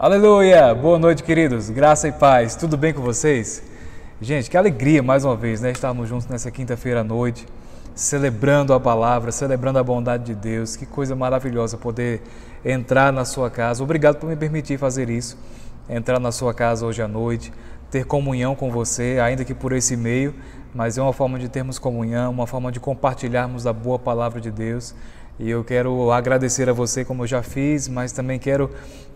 Aleluia! Boa noite, queridos. Graça e paz. Tudo bem com vocês? Gente, que alegria mais uma vez, né? Estarmos juntos nessa quinta-feira à noite, celebrando a palavra, celebrando a bondade de Deus. Que coisa maravilhosa poder entrar na sua casa. Obrigado por me permitir fazer isso. Entrar na sua casa hoje à noite, ter comunhão com você, ainda que por esse meio, mas é uma forma de termos comunhão, uma forma de compartilharmos a boa palavra de Deus. E eu quero agradecer a você, como eu já fiz, mas também quero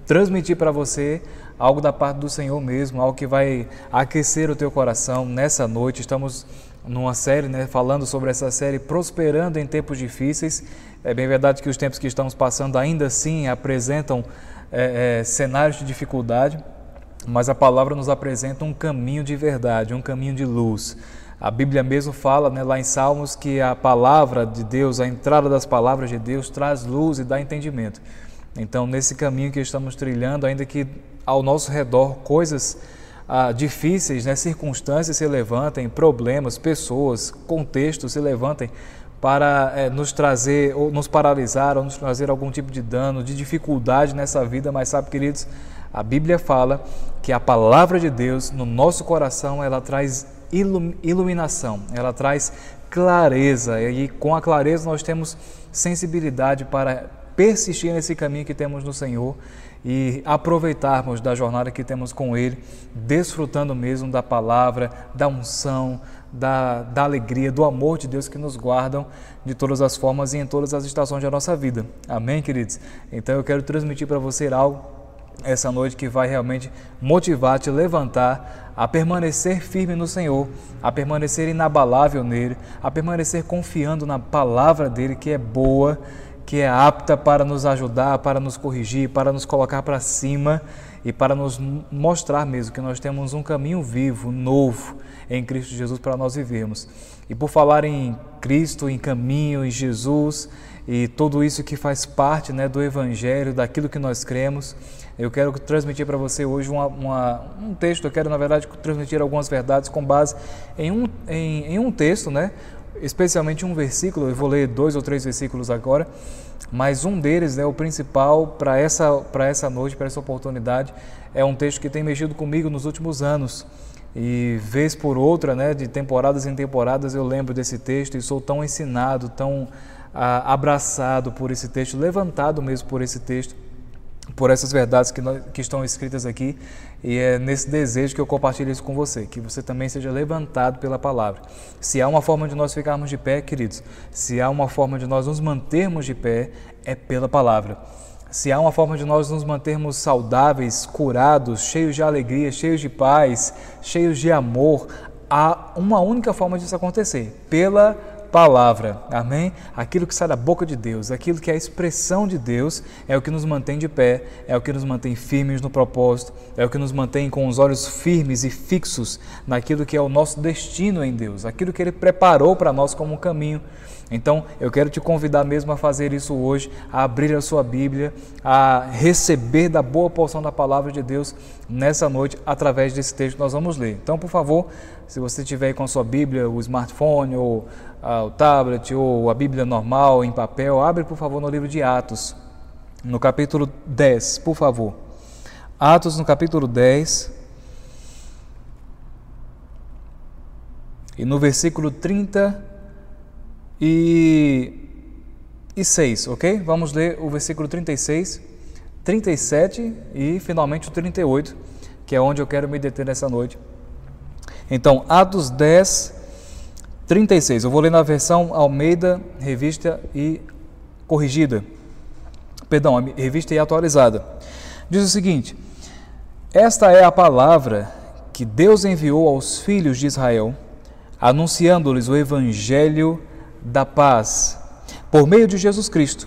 transmitir para você algo da parte do Senhor mesmo, algo que vai aquecer o teu coração nessa noite. Estamos numa série, né, falando sobre essa série Prosperando em Tempos Difíceis. É bem verdade que os tempos que estamos passando ainda assim apresentam é, é, cenários de dificuldade, mas a palavra nos apresenta um caminho de verdade, um caminho de luz. A Bíblia mesmo fala né, lá em Salmos que a palavra de Deus, a entrada das palavras de Deus traz luz e dá entendimento. Então, nesse caminho que estamos trilhando, ainda que ao nosso redor coisas ah, difíceis, né, circunstâncias se levantem, problemas, pessoas, contextos se levantem para é, nos trazer ou nos paralisar ou nos trazer algum tipo de dano, de dificuldade nessa vida, mas sabe, queridos, a Bíblia fala que a palavra de Deus no nosso coração ela traz iluminação, ela traz clareza. E com a clareza nós temos sensibilidade para persistir nesse caminho que temos no Senhor e aproveitarmos da jornada que temos com Ele, desfrutando mesmo da palavra, da unção, da, da alegria, do amor de Deus que nos guardam de todas as formas e em todas as estações da nossa vida. Amém, queridos? Então eu quero transmitir para você algo essa noite que vai realmente motivar, te levantar a permanecer firme no Senhor, a permanecer inabalável nele, a permanecer confiando na palavra dele que é boa que é apta para nos ajudar, para nos corrigir, para nos colocar para cima e para nos mostrar mesmo que nós temos um caminho vivo, novo em Cristo Jesus para nós vivermos. E por falar em Cristo, em caminho, em Jesus e tudo isso que faz parte né, do Evangelho, daquilo que nós cremos, eu quero transmitir para você hoje uma, uma, um texto, eu quero na verdade transmitir algumas verdades com base em um, em, em um texto, né? Especialmente um versículo, eu vou ler dois ou três versículos agora, mas um deles, né, o principal para essa, para essa noite, para essa oportunidade, é um texto que tem mexido comigo nos últimos anos. E vez por outra, né, de temporadas em temporadas, eu lembro desse texto e sou tão ensinado, tão ah, abraçado por esse texto, levantado mesmo por esse texto por essas verdades que, nós, que estão escritas aqui e é nesse desejo que eu compartilho isso com você, que você também seja levantado pela palavra. Se há uma forma de nós ficarmos de pé, queridos, se há uma forma de nós nos mantermos de pé, é pela palavra. Se há uma forma de nós nos mantermos saudáveis, curados, cheios de alegria, cheios de paz, cheios de amor, há uma única forma disso acontecer, pela palavra. Amém? Aquilo que sai da boca de Deus, aquilo que é a expressão de Deus, é o que nos mantém de pé, é o que nos mantém firmes no propósito, é o que nos mantém com os olhos firmes e fixos naquilo que é o nosso destino em Deus, aquilo que Ele preparou para nós como um caminho. Então, eu quero te convidar mesmo a fazer isso hoje, a abrir a sua Bíblia, a receber da boa porção da palavra de Deus nessa noite através desse texto que nós vamos ler. Então, por favor, se você tiver com a sua Bíblia, o smartphone ou ah, o tablet ou a Bíblia normal em papel, abre por favor no livro de Atos, no capítulo 10, por favor. Atos no capítulo 10. E no versículo 30 e, e 6, ok? Vamos ler o versículo 36, 37 e finalmente o 38, que é onde eu quero me deter nessa noite. Então, Atos 10, 36. Eu vou ler na versão Almeida, revista e corrigida. Perdão, revista e atualizada. Diz o seguinte: Esta é a palavra que Deus enviou aos filhos de Israel, anunciando-lhes o evangelho da paz por meio de Jesus Cristo.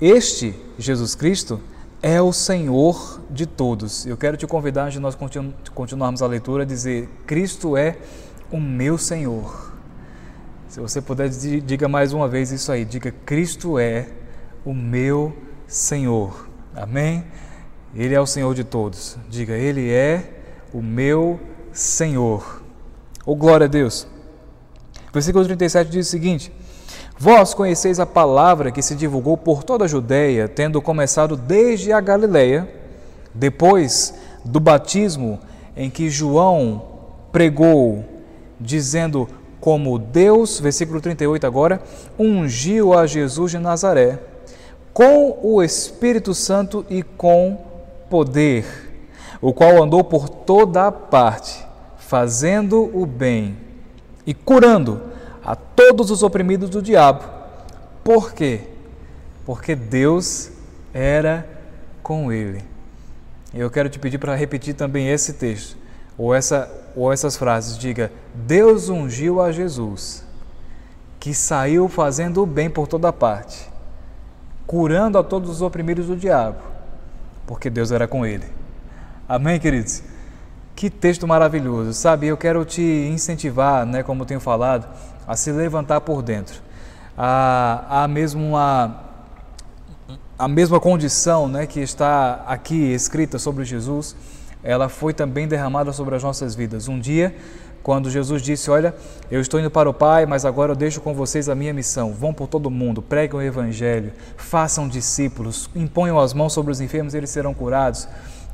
Este Jesus Cristo é o Senhor de todos. Eu quero te convidar, antes de nós continu continuarmos a leitura, a dizer: Cristo é o meu Senhor. Se você puder, diga mais uma vez isso aí. Diga: Cristo é o meu Senhor. Amém? Ele é o Senhor de todos. Diga: Ele é o meu Senhor. Oh, glória a Deus. Versículo 37 diz o seguinte: Vós conheceis a palavra que se divulgou por toda a Judéia, tendo começado desde a Galileia, Depois do batismo em que João pregou, dizendo como Deus, versículo 38 agora, ungiu a Jesus de Nazaré com o Espírito Santo e com poder, o qual andou por toda a parte, fazendo o bem e curando a todos os oprimidos do diabo. Por quê? Porque Deus era com ele. Eu quero te pedir para repetir também esse texto, ou, essa, ou essas frases. Diga: Deus ungiu a Jesus, que saiu fazendo o bem por toda parte, curando a todos os oprimidos do diabo, porque Deus era com ele. Amém, queridos? Que texto maravilhoso, sabe? Eu quero te incentivar, né, como eu tenho falado, a se levantar por dentro. Há, há mesmo uma a mesma condição né, que está aqui escrita sobre Jesus, ela foi também derramada sobre as nossas vidas. Um dia, quando Jesus disse: Olha, eu estou indo para o Pai, mas agora eu deixo com vocês a minha missão. Vão por todo mundo, preguem o Evangelho, façam discípulos, imponham as mãos sobre os enfermos e eles serão curados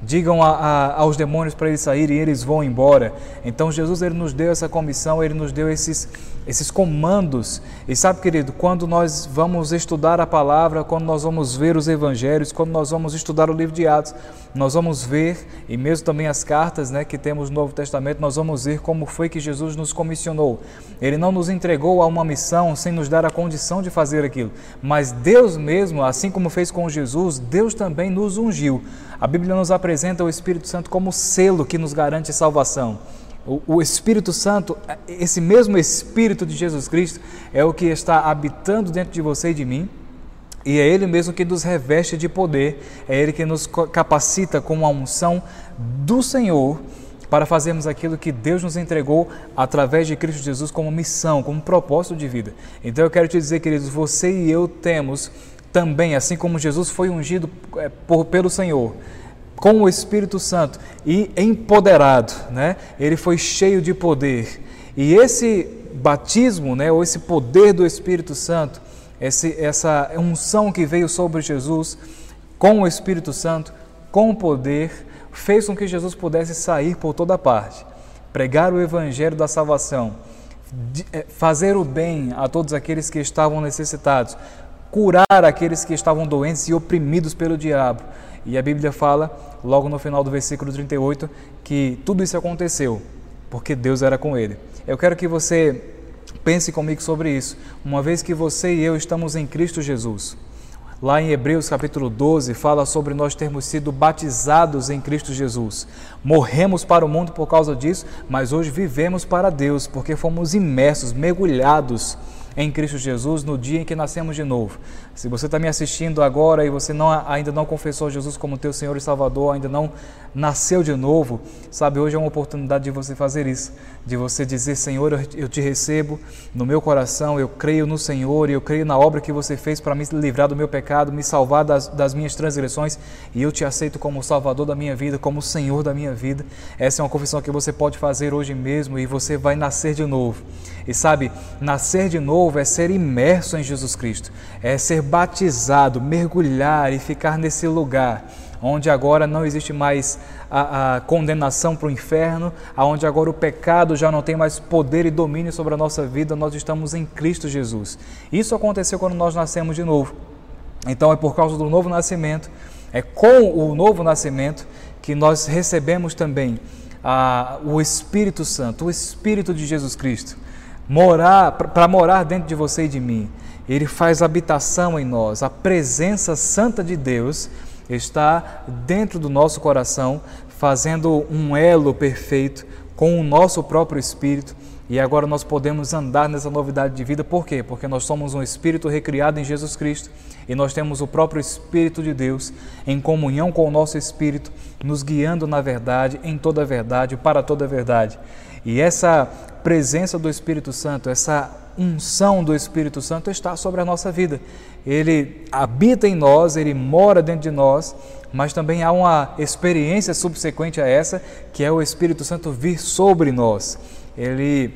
digam a, a, aos demônios para eles saírem e eles vão embora. Então Jesus ele nos deu essa comissão, ele nos deu esses, esses comandos. E sabe, querido, quando nós vamos estudar a palavra, quando nós vamos ver os evangelhos, quando nós vamos estudar o livro de Atos, nós vamos ver, e mesmo também as cartas né, que temos no Novo Testamento, nós vamos ver como foi que Jesus nos comissionou. Ele não nos entregou a uma missão sem nos dar a condição de fazer aquilo, mas Deus mesmo, assim como fez com Jesus, Deus também nos ungiu. A Bíblia nos apresenta o Espírito Santo como selo que nos garante salvação. O, Espírito Santo, esse mesmo Espírito de Jesus Cristo, é o que está habitando dentro de você e de mim, e é Ele mesmo que nos reveste de poder, é Ele que nos capacita com a unção do Senhor para fazermos aquilo que Deus nos entregou através de Cristo Jesus como missão, como propósito de vida. Então eu quero te dizer, queridos, você e eu temos também, assim como Jesus foi ungido é, por, pelo Senhor, com o Espírito Santo e empoderado, né? Ele foi cheio de poder. E esse batismo, né, ou esse poder do Espírito Santo, esse, essa unção que veio sobre Jesus com o Espírito Santo, com o poder, fez com que Jesus pudesse sair por toda parte, pregar o evangelho da salvação, é, fazer o bem a todos aqueles que estavam necessitados, curar aqueles que estavam doentes e oprimidos pelo diabo. E a Bíblia fala, logo no final do versículo 38, que tudo isso aconteceu porque Deus era com ele. Eu quero que você pense comigo sobre isso, uma vez que você e eu estamos em Cristo Jesus. Lá em Hebreus capítulo 12 fala sobre nós termos sido batizados em Cristo Jesus. Morremos para o mundo por causa disso, mas hoje vivemos para Deus, porque fomos imersos, mergulhados em Cristo Jesus no dia em que nascemos de novo. Se você está me assistindo agora e você não, ainda não confessou Jesus como teu Senhor e Salvador, ainda não nasceu de novo, sabe, hoje é uma oportunidade de você fazer isso, de você dizer, Senhor, eu te recebo no meu coração, eu creio no Senhor e eu creio na obra que você fez para me livrar do meu pecado, me salvar das, das minhas transgressões e eu te aceito como Salvador da minha vida, como Senhor da minha vida. Essa é uma confissão que você pode fazer hoje mesmo e você vai nascer de novo. E sabe, nascer de novo é ser imerso em Jesus Cristo, é ser batizado, mergulhar e ficar nesse lugar onde agora não existe mais a, a condenação para o inferno, aonde agora o pecado já não tem mais poder e domínio sobre a nossa vida, nós estamos em Cristo Jesus. Isso aconteceu quando nós nascemos de novo. Então é por causa do novo nascimento, é com o novo nascimento que nós recebemos também o Espírito Santo, o Espírito de Jesus Cristo, morar para morar dentro de você e de mim. Ele faz habitação em nós, a presença santa de Deus está dentro do nosso coração, fazendo um elo perfeito com o nosso próprio espírito. E agora nós podemos andar nessa novidade de vida, por quê? Porque nós somos um espírito recriado em Jesus Cristo e nós temos o próprio Espírito de Deus em comunhão com o nosso espírito, nos guiando na verdade, em toda a verdade, para toda a verdade. E essa presença do Espírito Santo, essa unção do Espírito Santo está sobre a nossa vida. Ele habita em nós, ele mora dentro de nós, mas também há uma experiência subsequente a essa, que é o Espírito Santo vir sobre nós. Ele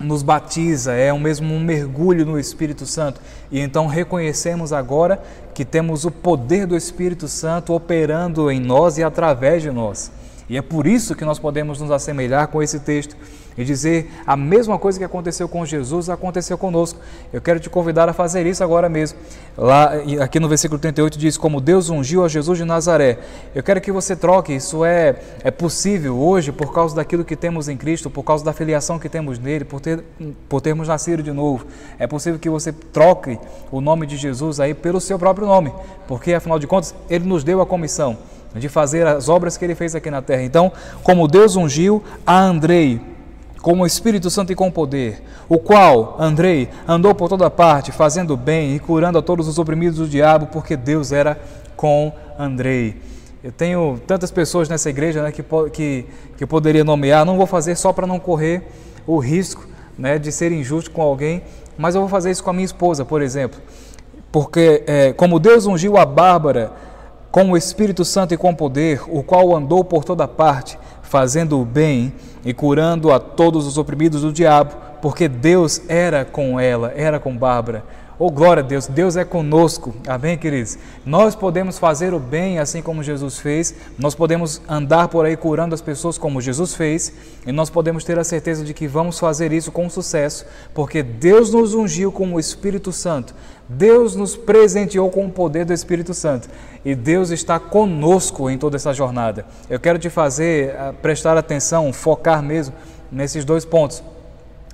nos batiza, é o mesmo um mergulho no Espírito Santo. E então reconhecemos agora que temos o poder do Espírito Santo operando em nós e através de nós. E é por isso que nós podemos nos assemelhar com esse texto e dizer a mesma coisa que aconteceu com Jesus aconteceu conosco. Eu quero te convidar a fazer isso agora mesmo. Lá, aqui no versículo 38 diz: Como Deus ungiu a Jesus de Nazaré. Eu quero que você troque. Isso é, é possível hoje por causa daquilo que temos em Cristo, por causa da filiação que temos nele, por, ter, por termos nascido de novo. É possível que você troque o nome de Jesus aí pelo seu próprio nome, porque afinal de contas ele nos deu a comissão de fazer as obras que ele fez aqui na terra. Então, como Deus ungiu a Andrei com o Espírito Santo e com poder, o qual, Andrei, andou por toda parte, fazendo bem e curando a todos os oprimidos do diabo, porque Deus era com Andrei. Eu tenho tantas pessoas nessa igreja né, que, que, que eu poderia nomear, não vou fazer só para não correr o risco né, de ser injusto com alguém, mas eu vou fazer isso com a minha esposa, por exemplo. Porque, é, como Deus ungiu a Bárbara com o Espírito Santo e com poder, o qual andou por toda parte, fazendo o bem e curando a todos os oprimidos do diabo, porque Deus era com ela, era com Bárbara. Oh, glória a Deus, Deus é conosco, amém, queridos? Nós podemos fazer o bem assim como Jesus fez, nós podemos andar por aí curando as pessoas como Jesus fez, e nós podemos ter a certeza de que vamos fazer isso com sucesso, porque Deus nos ungiu com o Espírito Santo, Deus nos presenteou com o poder do Espírito Santo, e Deus está conosco em toda essa jornada. Eu quero te fazer ah, prestar atenção, focar mesmo nesses dois pontos.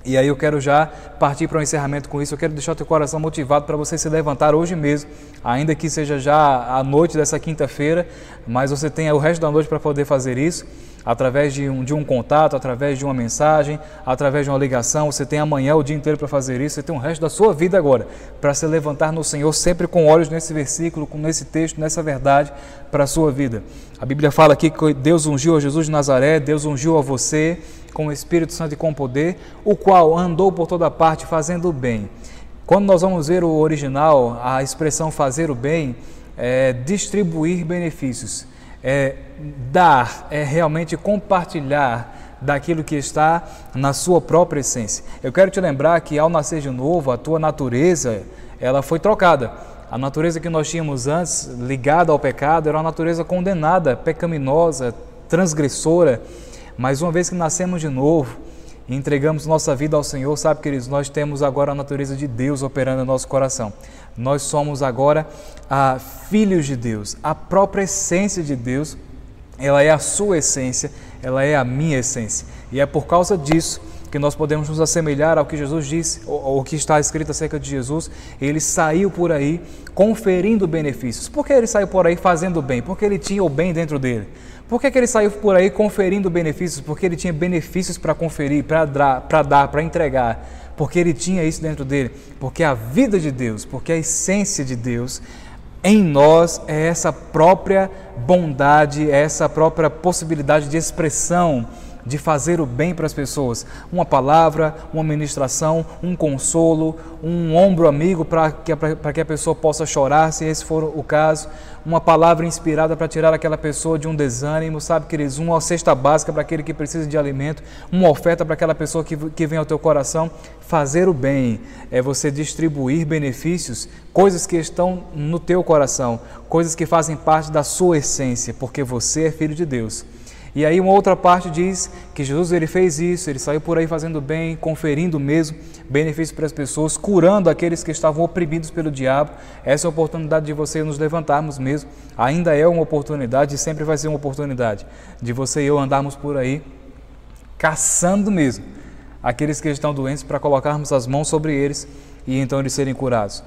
E aí eu quero já partir para o um encerramento com isso. Eu quero deixar o teu coração motivado para você se levantar hoje mesmo, ainda que seja já a noite dessa quinta-feira, mas você tenha o resto da noite para poder fazer isso, através de um, de um contato, através de uma mensagem, através de uma ligação. Você tem amanhã o dia inteiro para fazer isso. Você tem o resto da sua vida agora para se levantar no Senhor, sempre com olhos nesse versículo, com nesse texto, nessa verdade para a sua vida. A Bíblia fala aqui que Deus ungiu a Jesus de Nazaré, Deus ungiu a você com o Espírito Santo e com poder, o qual andou por toda parte fazendo o bem. Quando nós vamos ver o original, a expressão fazer o bem é distribuir benefícios, é dar, é realmente compartilhar daquilo que está na sua própria essência. Eu quero te lembrar que ao nascer de novo, a tua natureza, ela foi trocada. A natureza que nós tínhamos antes, ligada ao pecado, era uma natureza condenada, pecaminosa, transgressora. Mas uma vez que nascemos de novo e entregamos nossa vida ao Senhor, sabe, queridos, nós temos agora a natureza de Deus operando no nosso coração. Nós somos agora ah, filhos de Deus. A própria essência de Deus, ela é a sua essência, ela é a minha essência. E é por causa disso que nós podemos nos assemelhar ao que Jesus disse, ou o que está escrito acerca de Jesus. Ele saiu por aí conferindo benefícios. Por que ele saiu por aí fazendo bem? Porque ele tinha o bem dentro dele. Por que, que ele saiu por aí conferindo benefícios? Porque ele tinha benefícios para conferir, para dar, para entregar. Porque ele tinha isso dentro dele. Porque a vida de Deus, porque a essência de Deus em nós é essa própria bondade, é essa própria possibilidade de expressão de fazer o bem para as pessoas. Uma palavra, uma ministração, um consolo, um ombro amigo para que, que a pessoa possa chorar, se esse for o caso. Uma palavra inspirada para tirar aquela pessoa de um desânimo, sabe, queridos? Uma cesta básica para aquele que precisa de alimento, uma oferta para aquela pessoa que, que vem ao teu coração. Fazer o bem é você distribuir benefícios, coisas que estão no teu coração, coisas que fazem parte da sua essência, porque você é filho de Deus. E aí uma outra parte diz que Jesus ele fez isso, ele saiu por aí fazendo bem, conferindo mesmo benefícios para as pessoas, curando aqueles que estavam oprimidos pelo diabo. Essa é a oportunidade de você nos levantarmos mesmo. Ainda é uma oportunidade e sempre vai ser uma oportunidade de você e eu andarmos por aí caçando mesmo aqueles que estão doentes para colocarmos as mãos sobre eles e então eles serem curados.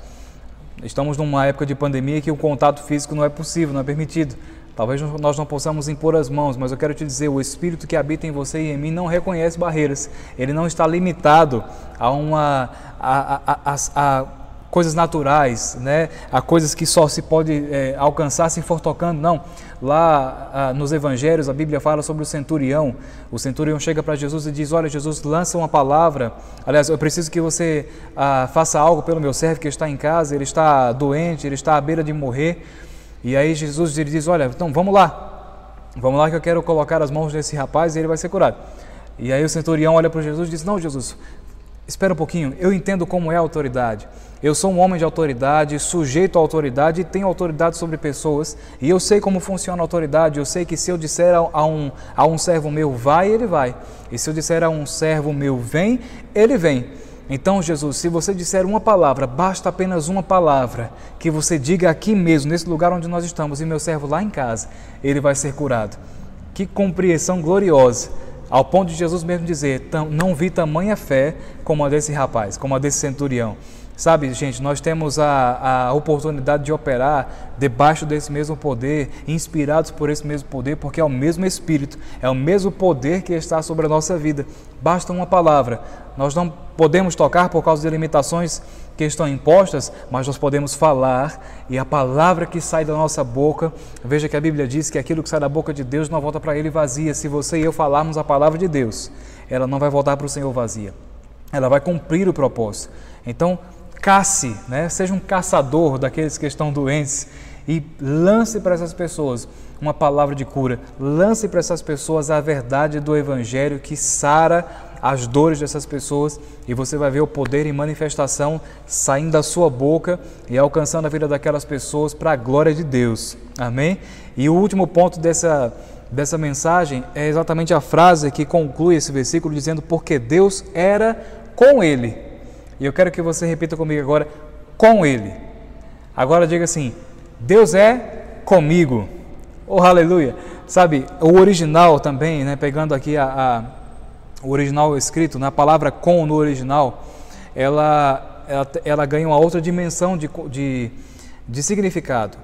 Estamos numa época de pandemia que o contato físico não é possível, não é permitido. Talvez nós não possamos impor as mãos, mas eu quero te dizer: o Espírito que habita em você e em mim não reconhece barreiras. Ele não está limitado a uma a, a, a, a coisas naturais, né? a coisas que só se pode é, alcançar se for tocando. Não. Lá nos Evangelhos a Bíblia fala sobre o centurião. O centurião chega para Jesus e diz: Olha, Jesus, lança uma palavra. Aliás, eu preciso que você ah, faça algo pelo meu servo que está em casa. Ele está doente, ele está à beira de morrer. E aí Jesus ele diz: Olha, então vamos lá, vamos lá que eu quero colocar as mãos nesse rapaz e ele vai ser curado. E aí o centurião olha para Jesus e diz: Não, Jesus, espera um pouquinho, eu entendo como é a autoridade. Eu sou um homem de autoridade, sujeito à autoridade e tenho autoridade sobre pessoas. E eu sei como funciona a autoridade. Eu sei que se eu disser a um, a um servo meu, vai, ele vai. E se eu disser a um servo meu, vem, ele vem. Então, Jesus, se você disser uma palavra, basta apenas uma palavra, que você diga aqui mesmo, nesse lugar onde nós estamos, e meu servo lá em casa, ele vai ser curado. Que compreensão gloriosa ao ponto de Jesus mesmo dizer: Não vi tamanha fé como a desse rapaz, como a desse centurião. Sabe, gente, nós temos a, a oportunidade de operar debaixo desse mesmo poder, inspirados por esse mesmo poder, porque é o mesmo Espírito, é o mesmo poder que está sobre a nossa vida. Basta uma palavra. Nós não podemos tocar por causa de limitações que estão impostas, mas nós podemos falar e a palavra que sai da nossa boca, veja que a Bíblia diz que aquilo que sai da boca de Deus não volta para ele vazia. Se você e eu falarmos a palavra de Deus, ela não vai voltar para o Senhor vazia. Ela vai cumprir o propósito. Então, cace, né? seja um caçador daqueles que estão doentes e lance para essas pessoas uma palavra de cura. Lance para essas pessoas a verdade do Evangelho que sara as dores dessas pessoas e você vai ver o poder em manifestação saindo da sua boca e alcançando a vida daquelas pessoas para a glória de Deus. Amém? E o último ponto dessa, dessa mensagem é exatamente a frase que conclui esse versículo dizendo: Porque Deus era com ele. E eu quero que você repita comigo agora, com Ele. Agora diga assim: Deus é comigo. Oh, aleluia! Sabe, o original também, né, pegando aqui a, a o original escrito, na palavra com no original, ela, ela, ela ganha uma outra dimensão de, de, de significado.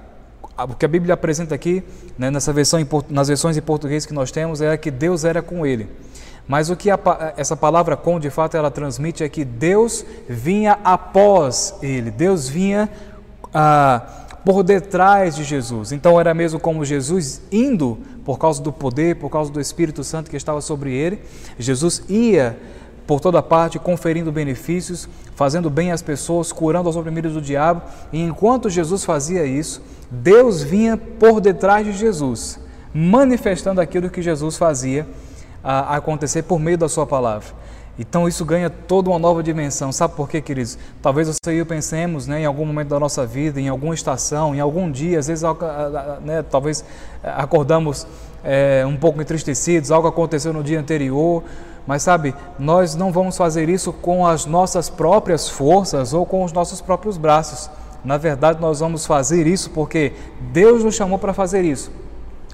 O que a Bíblia apresenta aqui, né, nessa versão, nas versões em português que nós temos, é que Deus era com ele. Mas o que a, essa palavra com, de fato, ela transmite é que Deus vinha após ele, Deus vinha ah, por detrás de Jesus. Então era mesmo como Jesus indo, por causa do poder, por causa do Espírito Santo que estava sobre ele, Jesus ia por toda parte, conferindo benefícios, fazendo bem às pessoas, curando os oprimidos do diabo. E enquanto Jesus fazia isso, Deus vinha por detrás de Jesus, manifestando aquilo que Jesus fazia a acontecer por meio da Sua palavra. Então isso ganha toda uma nova dimensão. Sabe por quê, queridos? Talvez você e eu pensemos né, em algum momento da nossa vida, em alguma estação, em algum dia, às vezes né, talvez eh, acordamos é, um pouco entristecidos, algo aconteceu no dia anterior, mas sabe, nós não vamos fazer isso com as nossas próprias forças ou com os nossos próprios braços. Na verdade, nós vamos fazer isso porque Deus nos chamou para fazer isso.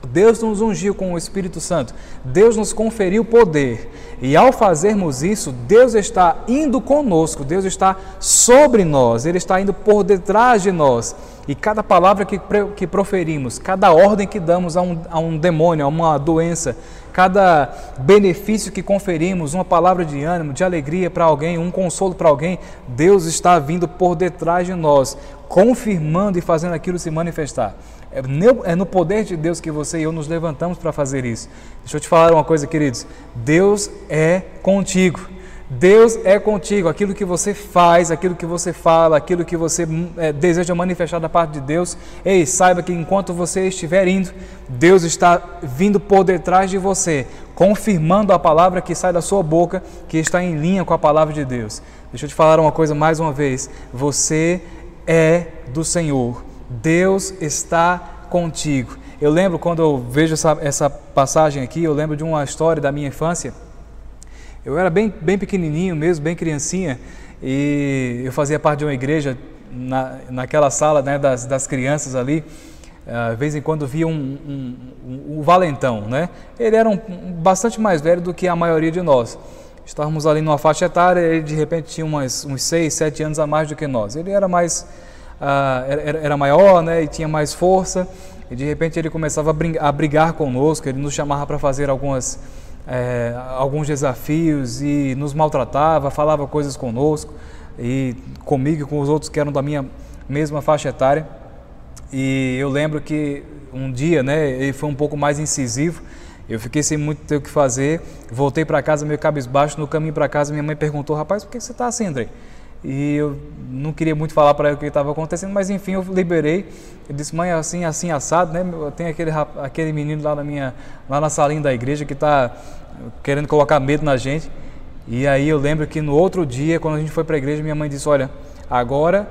Deus nos ungiu com o Espírito Santo, Deus nos conferiu poder, e ao fazermos isso, Deus está indo conosco, Deus está sobre nós, Ele está indo por detrás de nós, e cada palavra que, que proferimos, cada ordem que damos a um, a um demônio, a uma doença, cada benefício que conferimos, uma palavra de ânimo, de alegria para alguém, um consolo para alguém, Deus está vindo por detrás de nós, confirmando e fazendo aquilo se manifestar. É, é no poder de Deus que você e eu nos levantamos para fazer isso. Deixa eu te falar uma coisa, queridos. Deus é contigo. Deus é contigo. Aquilo que você faz, aquilo que você fala, aquilo que você hum, é, deseja manifestar da parte de Deus, ei, saiba que enquanto você estiver indo, Deus está vindo por detrás de você, confirmando a palavra que sai da sua boca, que está em linha com a palavra de Deus. Deixa eu te falar uma coisa mais uma vez. Você é do Senhor. Deus está contigo. Eu lembro quando eu vejo essa, essa passagem aqui, eu lembro de uma história da minha infância. Eu era bem, bem pequenininho mesmo, bem criancinha, e eu fazia parte de uma igreja na, naquela sala né, das, das crianças ali. Uh, de vez em quando via um, um, um, um, valentão, né? Ele era um, bastante mais velho do que a maioria de nós. Estávamos ali numa faixa etária, ele de repente tinha umas, uns 6, 7 anos a mais do que nós. Ele era mais ah, era, maior né, e tinha mais força, e de repente ele começava a, brigar, conosco, ele nos chamava para fazer algumas, é, alguns desafios e nos maltratava, falava coisas conosco, e comigo e com os outros que eram da minha mesma faixa etária. E eu lembro que um dia né, ele foi um pouco mais incisivo, eu fiquei sem muito ter o que fazer, voltei para casa meio cabisbaixo, no caminho para casa minha mãe perguntou, rapaz, por que você está assim, André? E eu não queria muito falar para ela o que estava acontecendo, mas enfim, eu liberei. Eu disse, mãe, assim, assim, assado, né? Tem aquele, aquele menino lá na minha, lá na salinha da igreja que está querendo colocar medo na gente. E aí eu lembro que no outro dia, quando a gente foi para a igreja, minha mãe disse: Olha, agora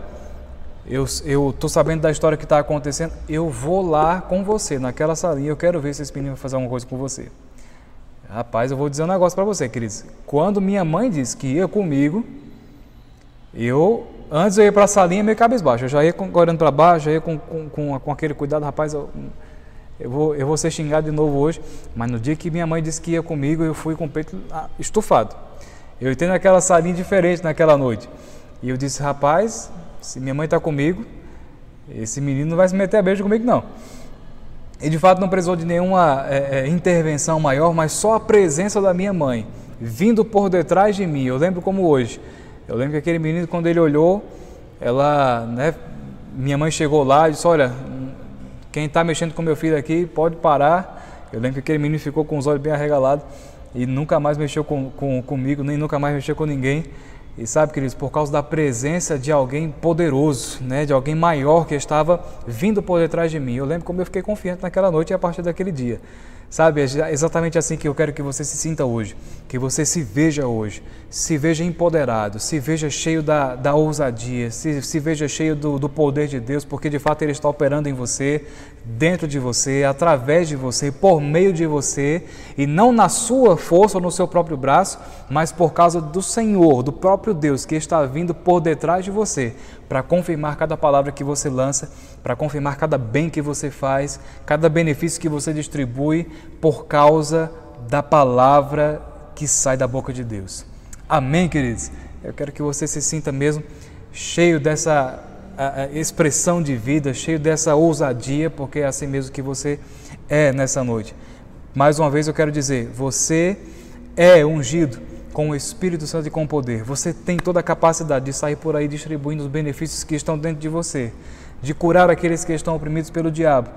eu estou sabendo da história que está acontecendo, eu vou lá com você, naquela salinha, eu quero ver se esse menino vai fazer alguma coisa com você. Rapaz, eu vou dizer um negócio para você, queridos. Quando minha mãe disse que ia comigo, eu, antes eu ia para a salinha meio cabisbaixo, eu já ia olhando para baixo, já ia com, com, com, com, aquele cuidado, rapaz, eu, eu, vou, eu vou ser xingado de novo hoje, mas no dia que minha mãe disse que ia comigo, eu fui com o peito ah, estufado. Eu entrei naquela salinha diferente naquela noite. E eu disse, rapaz, se minha mãe está comigo, esse menino não vai se meter a beijo comigo não. E de fato não precisou de nenhuma é, intervenção maior, mas só a presença da minha mãe vindo por detrás de mim. Eu lembro como hoje. Eu lembro que aquele menino, quando ele olhou, ela, né, minha mãe chegou lá e disse: Olha, quem está mexendo com meu filho aqui pode parar. Eu lembro que aquele menino ficou com os olhos bem arregalados e nunca mais mexeu com, com, comigo, nem nunca mais mexeu com ninguém. E sabe, queridos, por causa da presença de alguém poderoso, né, de alguém maior que estava vindo por detrás de mim. Eu lembro como eu fiquei confiante naquela noite e a partir daquele dia. Sabe, é exatamente assim que eu quero que você se sinta hoje, que você se veja hoje, se veja empoderado, se veja cheio da, da ousadia, se, se veja cheio do, do poder de Deus, porque de fato Ele está operando em você, dentro de você, através de você, por meio de você, e não na sua força ou no seu próprio braço, mas por causa do Senhor, do próprio Deus que está vindo por detrás de você, para confirmar cada palavra que você lança, para confirmar cada bem que você faz, cada benefício que você distribui, por causa da palavra que sai da boca de Deus. Amém, queridos? Eu quero que você se sinta mesmo cheio dessa expressão de vida, cheio dessa ousadia, porque é assim mesmo que você é nessa noite. Mais uma vez eu quero dizer, você é ungido com o Espírito Santo e com poder. Você tem toda a capacidade de sair por aí distribuindo os benefícios que estão dentro de você, de curar aqueles que estão oprimidos pelo diabo,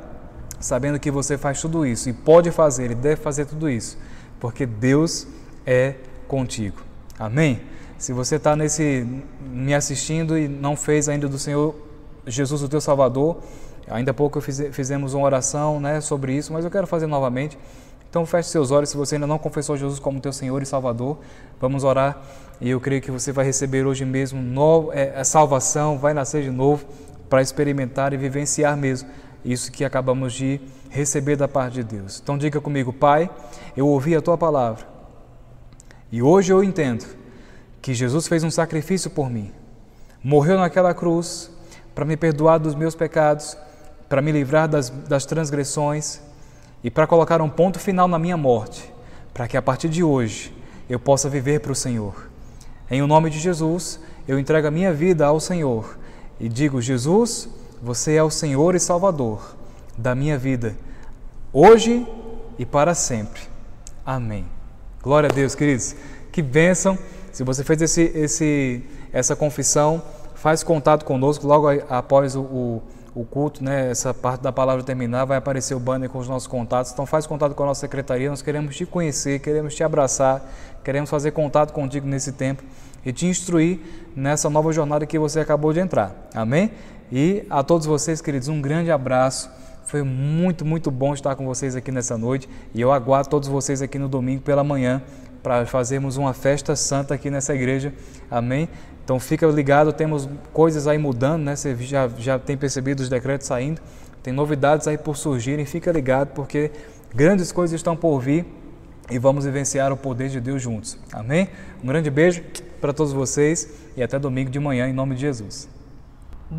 sabendo que você faz tudo isso e pode fazer e deve fazer tudo isso, porque Deus é contigo. Amém? Se você está nesse me assistindo e não fez ainda do Senhor Jesus o teu Salvador, ainda há pouco fiz, fizemos uma oração né, sobre isso, mas eu quero fazer novamente. Então feche seus olhos se você ainda não confessou Jesus como teu Senhor e Salvador. Vamos orar e eu creio que você vai receber hoje mesmo é, a salvação, vai nascer de novo para experimentar e vivenciar mesmo isso que acabamos de receber da parte de Deus. Então diga comigo, Pai, eu ouvi a tua palavra e hoje eu entendo que Jesus fez um sacrifício por mim. Morreu naquela cruz para me perdoar dos meus pecados, para me livrar das, das transgressões e para colocar um ponto final na minha morte, para que a partir de hoje eu possa viver para o Senhor. Em o nome de Jesus, eu entrego a minha vida ao Senhor e digo: Jesus, você é o Senhor e Salvador da minha vida, hoje e para sempre. Amém. Glória a Deus, queridos. Que bênção. Se você fez esse, esse, essa confissão, faz contato conosco logo após o, o, o, culto, né? essa parte da palavra terminar, vai aparecer o banner com os nossos contatos. Então faz contato com a nossa secretaria, nós queremos te conhecer, queremos te abraçar, queremos fazer contato contigo nesse tempo e te instruir nessa nova jornada que você acabou de entrar. Amém? E a todos vocês, queridos, um grande abraço. Foi muito, muito bom estar com vocês aqui nessa noite e eu aguardo todos vocês aqui no domingo pela manhã para fazermos uma festa santa aqui nessa igreja. Amém? Então fica ligado, temos coisas aí mudando, né? Você já, já tem percebido os decretos saindo, tem novidades aí por surgirem, fica ligado porque grandes coisas estão por vir e vamos vivenciar o poder de Deus juntos. Amém? Um grande beijo para todos vocês e até domingo de manhã em nome de Jesus.